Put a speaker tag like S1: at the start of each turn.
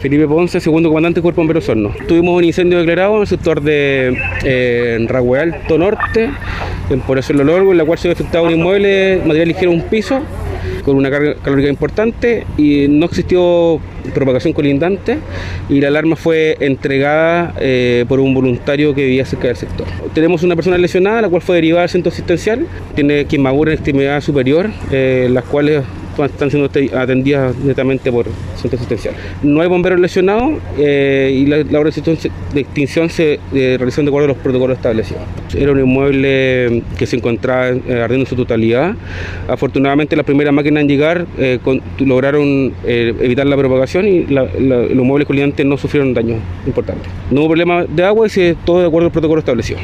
S1: Felipe Ponce, segundo comandante del Cuerpo Bomberos Horno. Tuvimos un incendio declarado en el sector de eh, Alto Norte, en Población Lo Largo, en la cual se afectado un inmueble, material ligero, un piso, con una carga calórica importante y no existió propagación colindante y la alarma fue entregada eh, por un voluntario que vivía cerca del sector. Tenemos una persona lesionada, la cual fue derivada al centro asistencial, tiene quemadura en extremidad superior, eh, las cuales están siendo atendidas netamente por centro asistencial. No hay bomberos lesionados eh, y la, la de extinción se eh, realizó de acuerdo a los protocolos establecidos. Era un inmueble que se encontraba eh, ardiendo en su totalidad. Afortunadamente las primeras máquinas en llegar eh, lograron evitar la propagación y los muebles colindantes no sufrieron daños importantes. No hubo problema de agua y se todo de acuerdo al protocolo establecido.